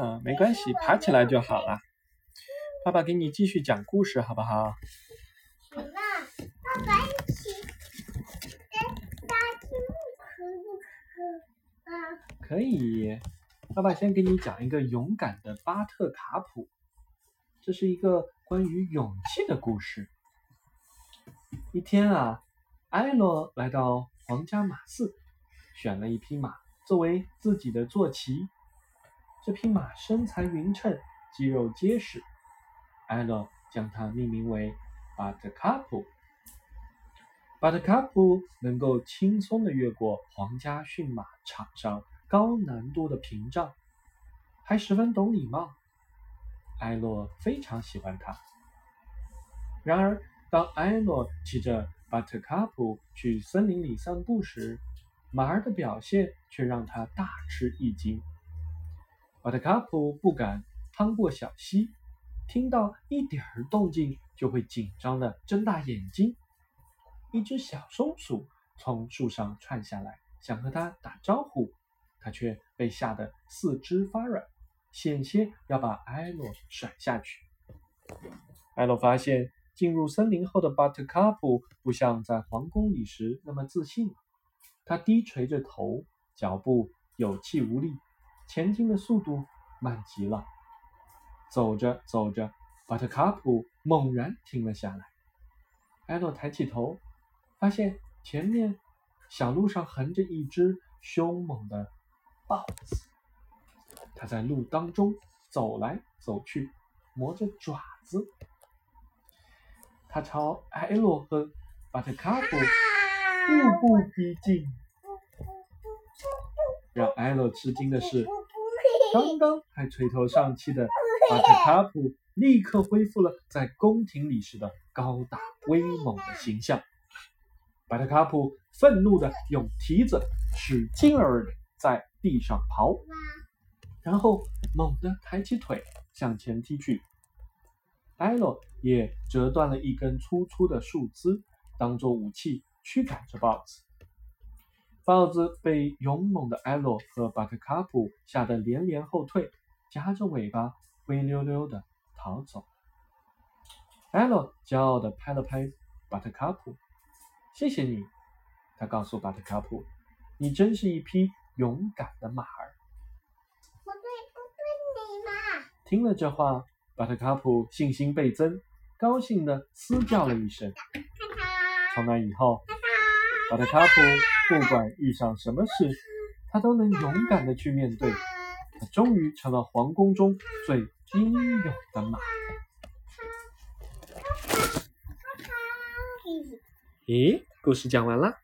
啊，没关系，爬起来就好了。爸爸给你继续讲故事，好不好？什么？爸爸一起在搭积木可不可啊？可以。爸爸先给你讲一个勇敢的巴特卡普，这是一个关于勇气的故事。一天啊，艾罗来到皇家马寺，选了一匹马作为自己的坐骑。这匹马身材匀称，肌肉结实。艾洛将它命名为巴特卡普。巴特卡普能够轻松地越过皇家驯马场上高难度的屏障，还十分懂礼貌。艾洛非常喜欢它。然而，当艾诺骑着巴特卡普去森林里散步时，马儿的表现却让他大吃一惊。巴特卡普不敢趟过小溪，听到一点儿动静就会紧张的睁大眼睛。一只小松鼠从树上窜下来，想和他打招呼，他却被吓得四肢发软，险些要把艾诺甩下去。艾诺发现。进入森林后的巴特卡普不像在皇宫里时那么自信，他低垂着头，脚步有气无力，前进的速度慢极了。走着走着，巴特卡普猛然停了下来。艾诺抬起头，发现前面小路上横着一只凶猛的豹子，它在路当中走来走去，磨着爪子。他朝艾洛和巴特卡普步步逼近，让艾洛吃惊的是，刚刚还垂头丧气的巴特卡普立刻恢复了在宫廷里时的高大威猛的形象。巴特卡普愤怒地用蹄子使劲儿在地上刨，然后猛地抬起腿向前踢去。艾洛也折断了一根粗粗的树枝，当做武器驱赶着豹子。豹子被勇猛的艾洛和巴特卡普吓得连连后退，夹着尾巴灰溜溜的逃走。艾洛骄傲地拍了拍巴特卡普：“谢谢你。”他告诉巴特卡普：“你真是一匹勇敢的马儿。”不对，不对，你嘛！听了这话。巴特卡普信心倍增，高兴地嘶叫了一声。从那以后，巴特卡普不管遇上什么事，他都能勇敢的去面对。他终于成了皇宫中最英勇的马。咦，故事讲完了。